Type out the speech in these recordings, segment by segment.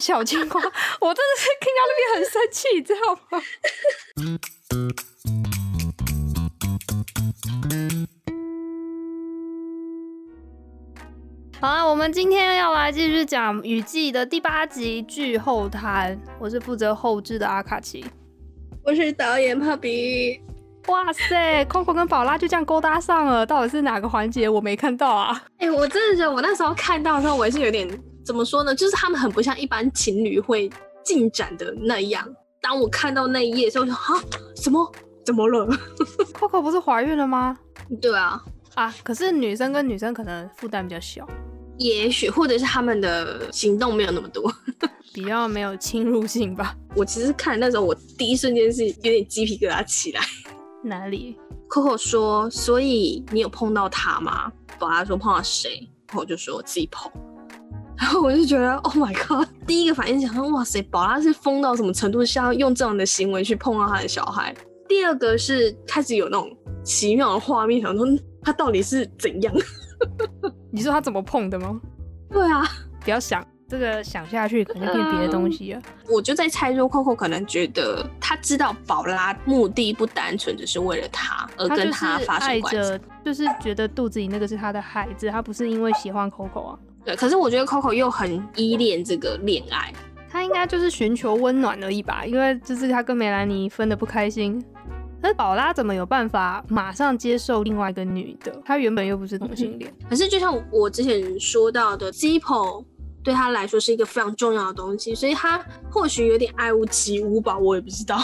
小青蛙，我真的是听到那边很生气，你知道吗？好啊，我们今天要来继续讲《雨季》的第八集剧后谈。我是负责后置的阿卡奇，我是导演帕比。哇塞，Coco 跟宝拉就这样勾搭上了，到底是哪个环节我没看到啊？哎、欸，我真的觉得我那时候看到的时候，我也是有点。怎么说呢？就是他们很不像一般情侣会进展的那样。当我看到那一页的时候，我说啊，什么？怎么了？Coco 不是怀孕了吗？对啊，啊，可是女生跟女生可能负担比较小，也许或者是他们的行动没有那么多，比较没有侵入性吧。我其实看那时候，我第一瞬间是有点鸡皮疙瘩起来。哪里？Coco 说，所以你有碰到他吗？宝拉说碰到谁？我就说自己碰。然后我就觉得，Oh my god！第一个反应想说，哇塞，宝拉是疯到什么程度，像用这样的行为去碰到他的小孩。第二个是开始有那种奇妙的画面，想说他到底是怎样？你说他怎么碰的吗？对啊，不要想这个，想下去可能变别的东西了。嗯，我就在猜说，Coco 可能觉得他知道宝拉目的不单纯只是为了他而跟他发生关系，就是觉得肚子里那个是他的孩子，他不是因为喜欢 Coco 啊。对，可是我觉得 Coco 又很依恋这个恋爱，他应该就是寻求温暖而已吧，因为就是他跟梅兰妮分的不开心。那宝拉怎么有办法马上接受另外一个女的？她原本又不是同性恋。可是就像我之前说到的，Zippo 对他来说是一个非常重要的东西，所以他或许有点爱屋及乌吧，我也不知道。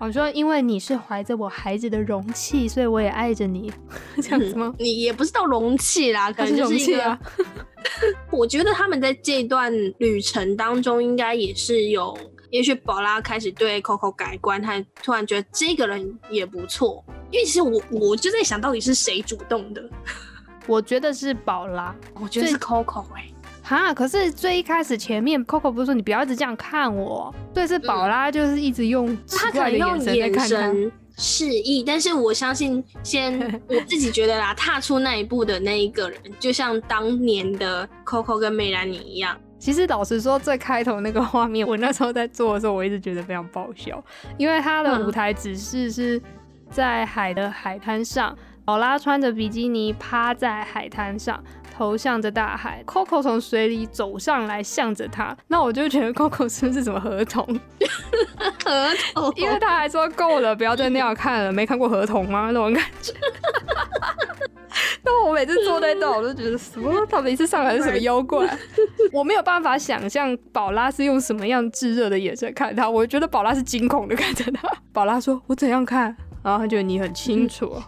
我说，因为你是怀着我孩子的容器，所以我也爱着你，这样子吗？嗯、你也不是到容器啦，可能就是一个。啊、我觉得他们在这段旅程当中，应该也是有，也许宝拉开始对 Coco 改观，他突然觉得这个人也不错。因为其实我我就在想到底是谁主动的？我觉得是宝拉，我觉得是 Coco 哎、欸。哈，可是最一开始前面 Coco 不是说你不要一直这样看我，对，是宝拉就是一直用奇怪的眼神在看他，他眼神示意，但是我相信先 我自己觉得啦，踏出那一步的那一个人，就像当年的 Coco 跟梅兰妮一样。其实老实说，最开头那个画面，我那时候在做的时候，我一直觉得非常爆笑，因为他的舞台指示是在海的海滩上，宝拉穿着比基尼趴在海滩上。头向着大海，Coco 从水里走上来，向着他。那我就觉得 Coco 是不是什么河童？河童，因为他还说够了，不要再那样看了。没看过河童吗？那种感觉。那我每次坐在那，我都觉得什么？他每次上来是什么妖怪？我没有办法想象宝拉是用什么样炙热的眼神看他。我觉得宝拉是惊恐的看着他。宝拉说：“我怎样看？”然后他觉得你很清楚，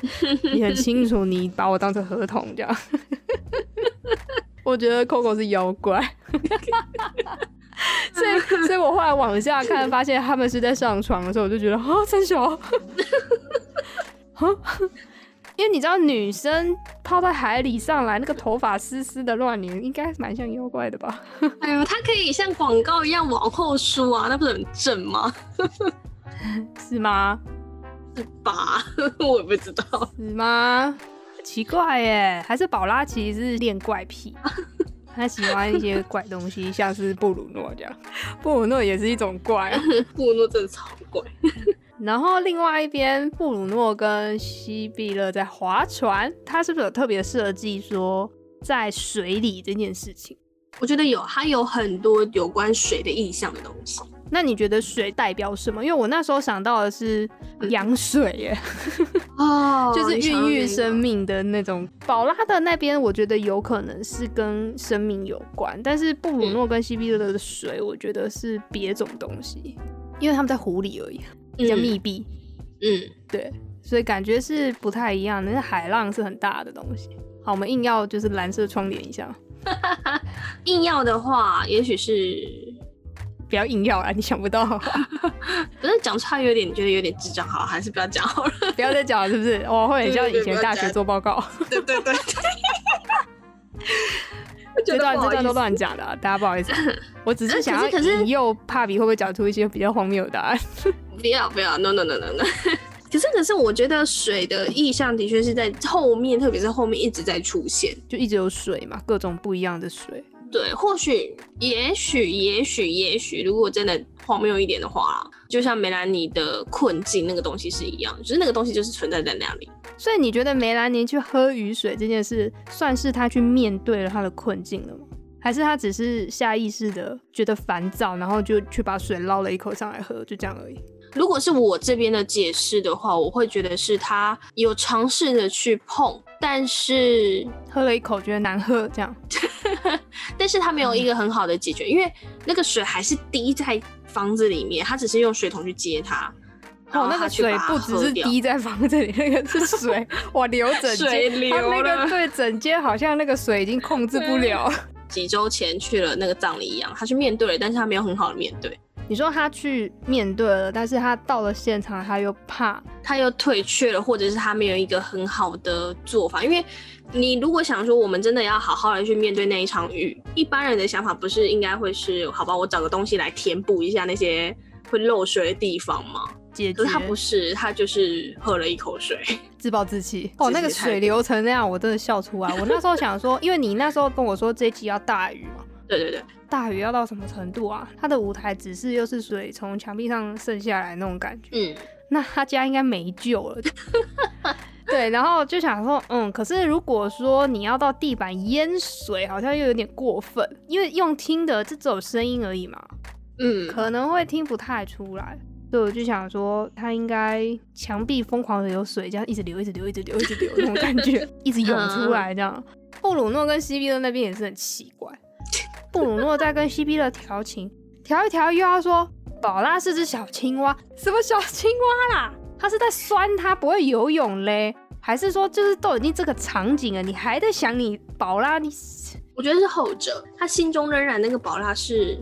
你很清楚，你把我当成合同这样。我觉得 Coco 是妖怪，所以所以我后来往下看，发现他们是在上床的时候，我就觉得啊，真小。因为你知道，女生泡在海里上来，那个头发湿湿的乱拧，应该蛮像妖怪的吧？哎呦，它可以像广告一样往后梳啊，那不是很正吗？是吗？吧，我也不知道，是吗？奇怪耶，还是宝拉其实是练怪癖，他喜欢一些怪东西，像是布鲁诺这样。布鲁诺也是一种怪，布鲁诺真的超怪。然后另外一边，布鲁诺跟西比勒在划船，他是不是有特别设计说在水里这件事情？我觉得有，他有很多有关水的意象的东西。那你觉得水代表什么？因为我那时候想到的是羊水耶，哦，就是孕育生命的那种。宝拉的那边，我觉得有可能是跟生命有关，但是布鲁诺跟西比勒的水，我觉得是别种东西，因为他们在湖里而已，比较密闭。嗯，对，所以感觉是不太一样的。那海浪是很大的东西。好，我们硬要就是蓝色窗帘一下，硬要的话，也许是。不要硬要啊！你想不到，不是讲出来有点觉得有点智障，好，还是不要讲好了。不要再讲了，是不是？我会很像以前大学做报告。对对对，这段这段都乱讲的，大家不好意思。我只是想要引诱帕比会不会讲出一些比较荒谬的答案。不要不要，no no no no no。可是可是，我觉得水的意象的确是在后面，特别是后面一直在出现，就一直有水嘛，各种不一样的水。对，或许，也许，也许，也许，如果真的荒谬一点的话，就像梅兰妮的困境那个东西是一样，就是那个东西就是存在在那里。所以你觉得梅兰妮去喝雨水这件事，算是她去面对了他的困境了吗？还是她只是下意识的觉得烦躁，然后就去把水捞了一口上来喝，就这样而已？如果是我这边的解释的话，我会觉得是他有尝试着去碰，但是喝了一口觉得难喝，这样。但是他没有一个很好的解决，嗯、因为那个水还是滴在房子里面，他只是用水桶去接它。哦，那个水不只是滴在房子里，那个是水哇流整间，他那个对整间好像那个水已经控制不了。几周前去了那个葬礼一样，他去面对了，但是他没有很好的面对。你说他去面对了，但是他到了现场，他又怕，他又退却了，或者是他没有一个很好的做法。因为你如果想说，我们真的要好好的去面对那一场雨，一般人的想法不是应该会是，好吧，我找个东西来填补一下那些会漏水的地方吗？可是他不是，他就是喝了一口水，自暴自弃。哦，那个水流成那样，我真的笑出来。我那时候想说，因为你那时候跟我说这一集要大雨嘛。对对对，大雨要到什么程度啊？他的舞台只是又是水从墙壁上渗下来那种感觉，嗯，那他家应该没救了。对，然后就想说，嗯，可是如果说你要到地板淹水，好像又有点过分，因为用听的这只有声音而已嘛，嗯，可能会听不太出来。所以我就想说，他应该墙壁疯狂的有水，这样一直流，一直流，一直流，一直流那种感觉，一直涌出来这样。布鲁诺跟西碧乐那边也是很奇怪。布鲁诺在跟西碧乐调情，调一调又要说宝拉是只小青蛙，什么小青蛙啦？他是在酸他不会游泳嘞，还是说就是都已经这个场景了，你还在想你宝拉？你我觉得是后者，他心中仍然那个宝拉是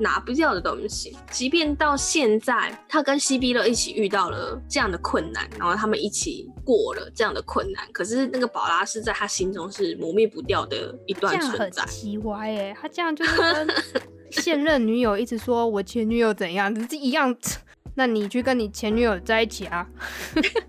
拿不掉的东西，即便到现在他跟西比勒一起遇到了这样的困难，然后他们一起过了这样的困难，可是那个宝拉是在他心中是磨灭不掉的一段存在。奇怪耶，他这样就是跟 现任女友一直说我前女友怎样，只是一样。那你去跟你前女友在一起啊？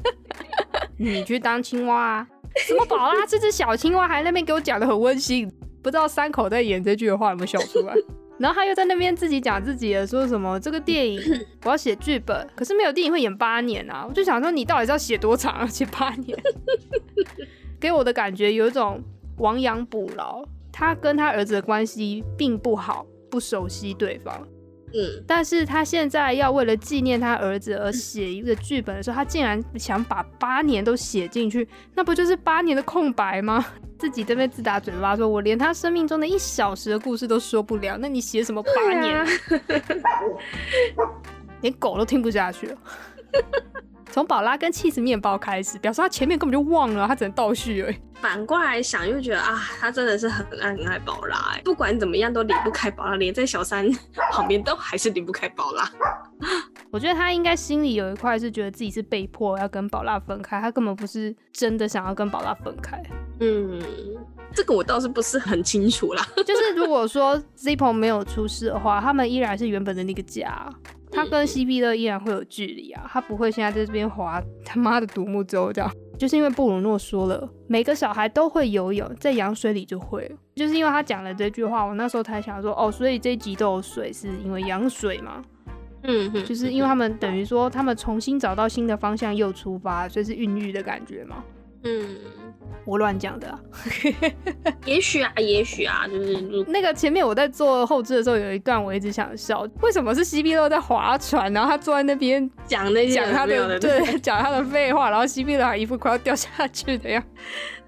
你去当青蛙啊？什么宝拉这只小青蛙还在那边给我讲得很温馨，不知道三口在演这句的话有没有笑出来？然后他又在那边自己讲自己的，说什么这个电影 我要写剧本，可是没有电影会演八年啊！我就想说，你到底是要写多长啊？写八年？给我的感觉有一种亡羊补牢，他跟他儿子的关系并不好，不熟悉对方。嗯，但是他现在要为了纪念他儿子而写一个剧本的时候，他竟然想把八年都写进去，那不就是八年的空白吗？自己这边自打嘴巴说，我连他生命中的一小时的故事都说不了，那你写什么八年？啊、连狗都听不下去了。从宝拉跟起司面包开始，表示他前面根本就忘了，他只能倒叙而已。反过来想，又觉得啊，他真的是很爱很爱宝拉，哎，不管怎么样都离不开宝拉，连在小三旁边都还是离不开宝拉。我觉得他应该心里有一块是觉得自己是被迫要跟宝拉分开，他根本不是真的想要跟宝拉分开。嗯，这个我倒是不是很清楚啦。就是如果说 Zippo 没有出事的话，他们依然是原本的那个家。他跟 CP 乐依然会有距离啊，他不会现在在这边划他妈的独木舟这样，就是因为布鲁诺说了，每个小孩都会游泳，在羊水里就会，就是因为他讲了这句话，我那时候才想说，哦，所以这一集都有水是因为羊水嘛，嗯哼，就是因为他们等于说他们重新找到新的方向又出发，所以是孕育的感觉嘛，嗯。我乱讲的、啊 也许啊，也许啊，就是那个前面我在做后置的时候，有一段我一直想笑，为什么是西比勒在划船，然后他坐在那边讲那讲他的对，讲他的废话，然后西比勒还一副快要掉下去的样子。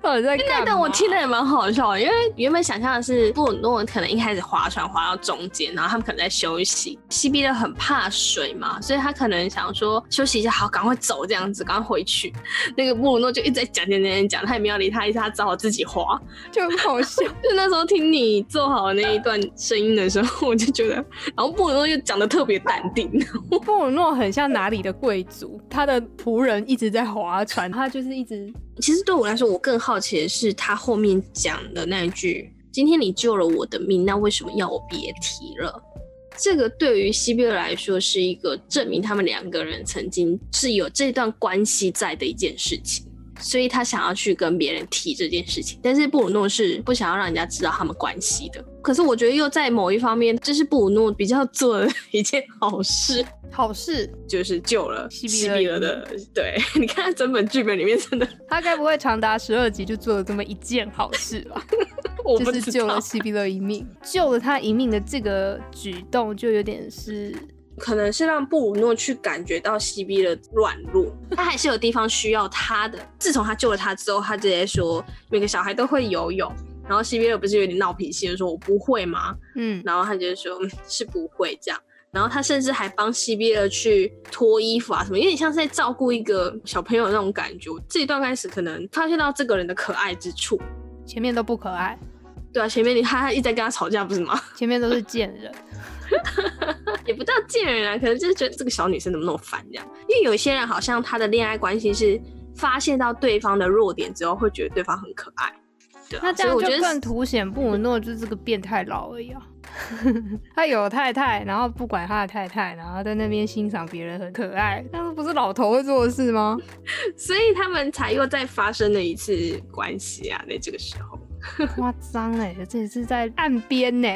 到底在干嘛？但我听的也蛮好笑，因为 原本想象的是布鲁诺可能一开始划船划到中间，然后他们可能在休息。西碧乐很怕水嘛，所以他可能想说休息一下，好，赶快走这样子，赶快回去。那个布鲁诺就一直在讲讲讲讲，他也没有理他，一直他只好自己划，就很好笑。就那时候听你做好那一段声音的时候，我就觉得，然后布鲁诺又讲的特别淡定。布鲁诺很像哪里的贵族，他的仆人一直在划船，他就是一直。其实对我来说，我更好奇的是他后面讲的那一句：“今天你救了我的命，那为什么要我别提了？”这个对于西碧乐来说是一个证明他们两个人曾经是有这段关系在的一件事情。所以他想要去跟别人提这件事情。但是布鲁诺是不想要让人家知道他们关系的。可是我觉得又在某一方面，这是布鲁诺比较做的一件好事。好事就是救了西比勒的。对，你看整本剧本里面真的，他该不会长达十二集就做了这么一件好事吧？我不就是救了西比勒一命，救了他一命的这个举动就有点是，可能是让布鲁诺去感觉到西比的软弱，他还是有地方需要他的。自从他救了他之后，他直接说每个小孩都会游泳，然后 C B 二不是有点闹脾气，说我不会吗？嗯，然后他就说是不会这样。然后他甚至还帮 C B 二去脱衣服啊什么，有点像是在照顾一个小朋友的那种感觉。这一段开始可能发现到这个人的可爱之处，前面都不可爱。对啊，前面你他他一直在跟他吵架不是吗？前面都是贱人，也不叫贱人啊，可能就是觉得这个小女生怎么那么烦这样。因为有些人好像他的恋爱关系是发现到对方的弱点之后，会觉得对方很可爱。对啊，那这样就更凸显布鲁诺就是个变态佬而已啊。他有太太，然后不管他的太太，然后在那边欣赏别人很可爱，那不是老头会做的事吗？所以他们才又再发生了一次关系啊，在这个时候。夸张哎，这里是在岸边呢，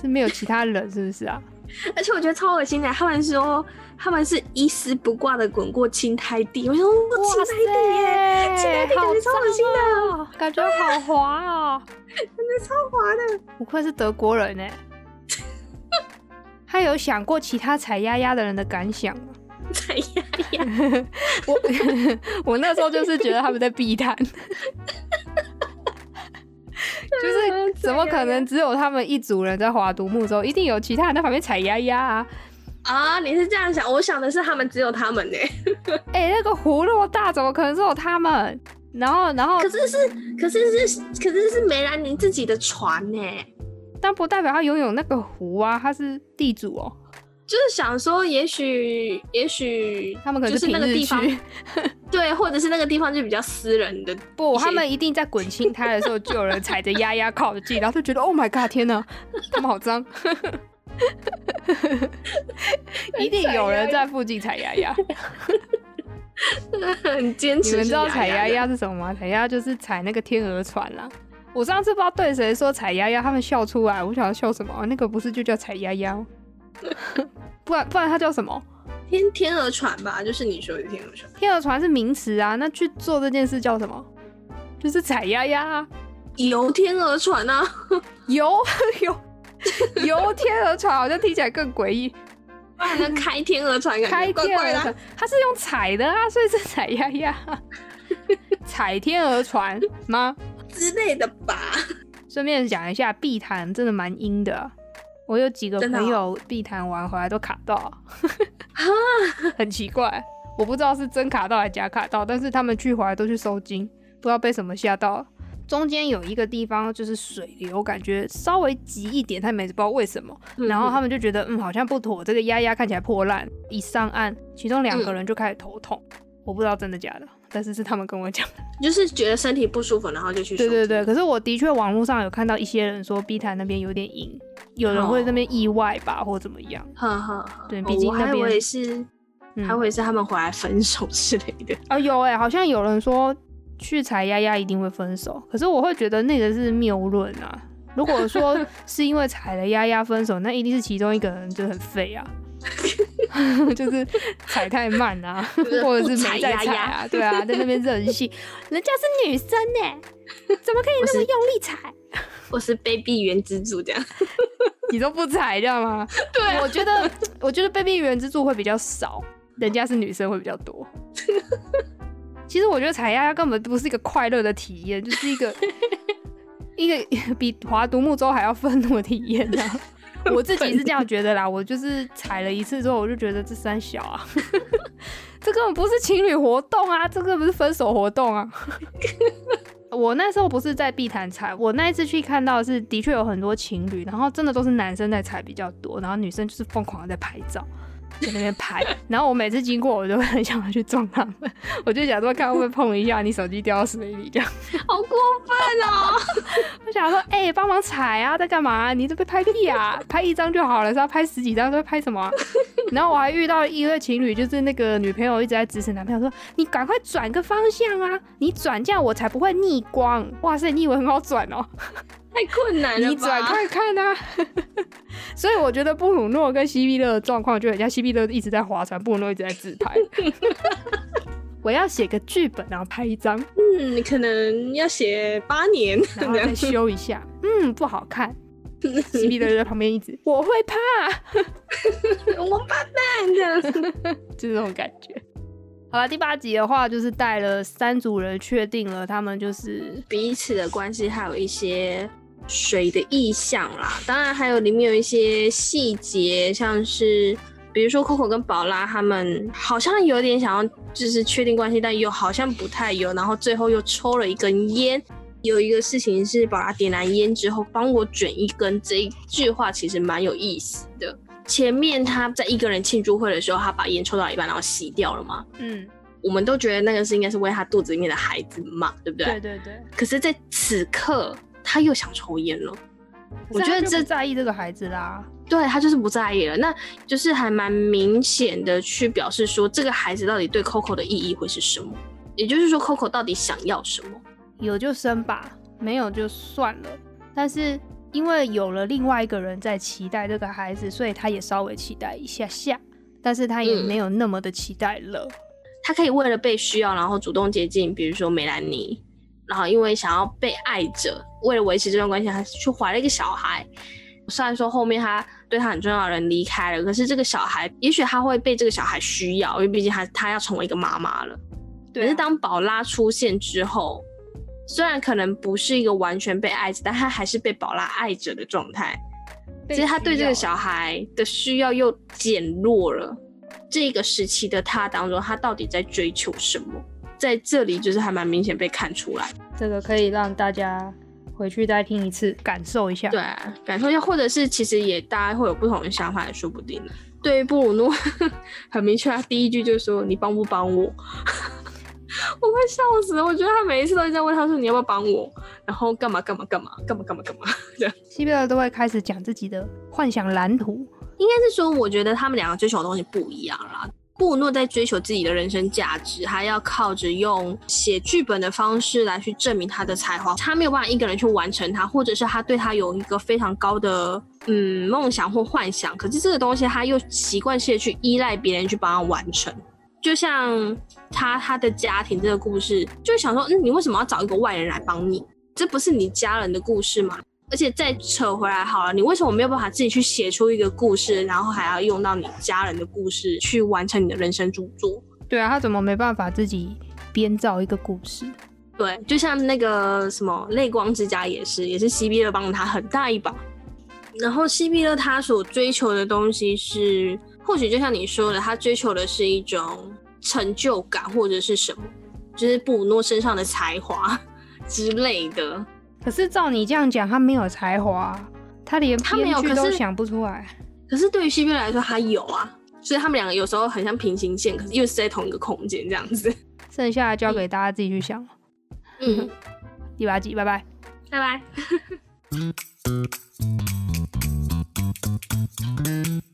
是没有其他人是不是啊？而且我觉得超恶心的，他们说他们是一丝不挂的滚过青苔地，我说青苔地耶，青苔地感觉超恶心的，感觉好滑哦，感觉超滑的，不愧是德国人呢。他有想过其他踩丫丫的人的感想吗？踩丫丫，我我那时候就是觉得他们在避谈，就是怎么可能只有他们一组人在划独木舟，一定有其他人在旁边踩丫丫啊！啊，你是这样想？我想的是他们只有他们呢。哎、欸，那个湖那么大，怎么可能只有他们？然后，然后，可是是，可是是，可是是梅兰妮自己的船呢。但不代表他拥有那个湖啊，他是地主哦。就是想说也，也许也许他们可能就是那个地方，对，或者是那个地方就比较私人的。不，他们一定在滚青苔的时候，就有人踩着丫丫靠近，然后就觉得 Oh my God，天哪，他们好脏！一定有人在附近踩丫丫，很坚持。你们知道踩丫丫是什么吗？踩丫丫就是踩那个天鹅船啦。我上次不知道对谁说踩丫丫，他们笑出来。我想要笑什么？那个不是就叫踩丫丫？不然不然它叫什么？天天鹅船吧，就是你说的天鹅船。天鹅船是名词啊，那去做这件事叫什么？就是踩丫丫啊，游天鹅船啊，游游游天鹅船，好像听起来更诡异。还能开天鹅船？开天鹅船，它是用踩的啊，所以是踩丫丫。踩天鹅船吗？之类的吧。顺便讲一下，碧潭真的蛮阴的。我有几个朋友碧潭玩回来都卡到，很奇怪，我不知道是真卡到还是假卡到，但是他们去回来都去收金，不知道被什么吓到。中间有一个地方就是水流感觉稍微急一点，他们也不知道为什么，然后他们就觉得嗯好像不妥，这个丫丫看起来破烂。一上岸，其中两个人就开始头痛，我不知道真的假的。但是是他们跟我讲的，就是觉得身体不舒服，然后就去。对对对，可是我的确网络上有看到一些人说碧潭那边有点阴，有人会那边意外吧，哦、或怎么样。哈哈，对，毕竟那边。是，嗯、还以为是他们回来分手之类的。啊，有哎、欸，好像有人说去踩丫丫一定会分手，可是我会觉得那个是谬论啊。如果说 是因为踩了丫丫分手，那一定是其中一个人就很废啊。就是踩太慢啊，或者是没在踩啊，对啊，在那边任性。人家是女生呢，怎么可以那么用力踩？我是卑鄙原之助这样，你都不踩，知道吗？对、啊，我觉得，我觉得卑鄙原之助会比较少，人家是女生会比较多。其实我觉得踩丫丫根本不是一个快乐的体验，就是一个 一个比划独木舟还要愤怒的体验，这样。我自己是这样觉得啦，我就是踩了一次之后，我就觉得这三小啊，这根本不是情侣活动啊，这个不是分手活动啊。我那时候不是在碧潭踩，我那一次去看到的是的确有很多情侣，然后真的都是男生在踩比较多，然后女生就是疯狂的在拍照。在那边拍，然后我每次经过，我就会很想要去撞他们，我就假装看会不会碰一下，你手机掉到水里这样，好过分哦！我想说，哎、欸，帮忙踩啊，在干嘛？你这边拍屁啊？拍一张就好了，是要拍十几张？在拍什么、啊？然后我还遇到一对情侣，就是那个女朋友一直在指使男朋友说：“你赶快转个方向啊，你转这样我才不会逆光。”哇塞，你以为很好转哦？太困难了，你转快看啊！所以我觉得布鲁诺跟西比勒的状况就人家，西比勒一直在划船，布鲁诺一直在自拍。我要写个剧本，然后拍一张。嗯，可能要写八年，然后再修一下。嗯，不好看。西碧乐就在旁边一直，我会怕，我怕蛋的，就这种感觉。好了，第八集的话就是带了三组人，确定了他们就是彼此的关系，还有一些水的意象啦。当然还有里面有一些细节，像是。比如说，Coco 跟宝拉他们好像有点想要就是确定关系，但又好像不太有，然后最后又抽了一根烟。有一个事情是，把他点燃烟之后帮我卷一根，这一句话其实蛮有意思的。前面他在一个人庆祝会的时候，他把烟抽到一半，然后熄掉了嘛。嗯，我们都觉得那个是应该是为他肚子里面的孩子嘛，对不对？对对对。可是在此刻，他又想抽烟了。我觉得这在意这个孩子啦。对，他就是不在意了，那就是还蛮明显的去表示说，这个孩子到底对 Coco 的意义会是什么？也就是说，Coco 到底想要什么？有就生吧，没有就算了。但是因为有了另外一个人在期待这个孩子，所以他也稍微期待一下下，但是他也没有那么的期待了。嗯，他可以为了被需要，然后主动接近，比如说梅兰妮，然后因为想要被爱着，为了维持这段关系，他去怀了一个小孩。虽然说后面他对他很重要的人离开了，可是这个小孩，也许他会被这个小孩需要，因为毕竟他他要成为一个妈妈了。可是当宝拉出现之后，虽然可能不是一个完全被爱着，但他还是被宝拉爱着的状态。其实他对这个小孩的需要又减弱了。这个时期的他当中，他到底在追求什么？在这里就是还蛮明显被看出来。这个可以让大家。回去再听一次，感受一下。对，感受一下，或者是其实也大家会有不同的想法，也说不定。对于布鲁诺，很明确，他第一句就是说：“你帮不帮我？” 我快笑死了！我觉得他每一次都在问他说：“你要不要帮我？”然后干嘛干嘛干嘛干嘛干嘛干嘛。这样，西贝尔都会开始讲自己的幻想蓝图。应该是说，我觉得他们两个追求的东西不一样啦。布鲁诺在追求自己的人生价值，还要靠着用写剧本的方式来去证明他的才华。他没有办法一个人去完成它，或者是他对他有一个非常高的嗯梦想或幻想。可是这个东西他又习惯性的去依赖别人去帮他完成。就像他他的家庭这个故事，就想说，嗯，你为什么要找一个外人来帮你？这不是你家人的故事吗？而且再扯回来好了，你为什么没有办法自己去写出一个故事，然后还要用到你家人的故事去完成你的人生著作？对啊，他怎么没办法自己编造一个故事？对，就像那个什么泪光之家也是，也是西比勒帮了他很大一把。然后西比勒他所追求的东西是，或许就像你说的，他追求的是一种成就感，或者是什么？就是布鲁诺身上的才华 之类的。可是照你这样讲，他没有才华，他连他没有可是都想不出来。可是对于西边来说，他有啊。所以他们两个有时候很像平行线，可是又是在同一个空间。这样子剩下的交给大家自己去想。嗯，第八集，拜拜，拜拜。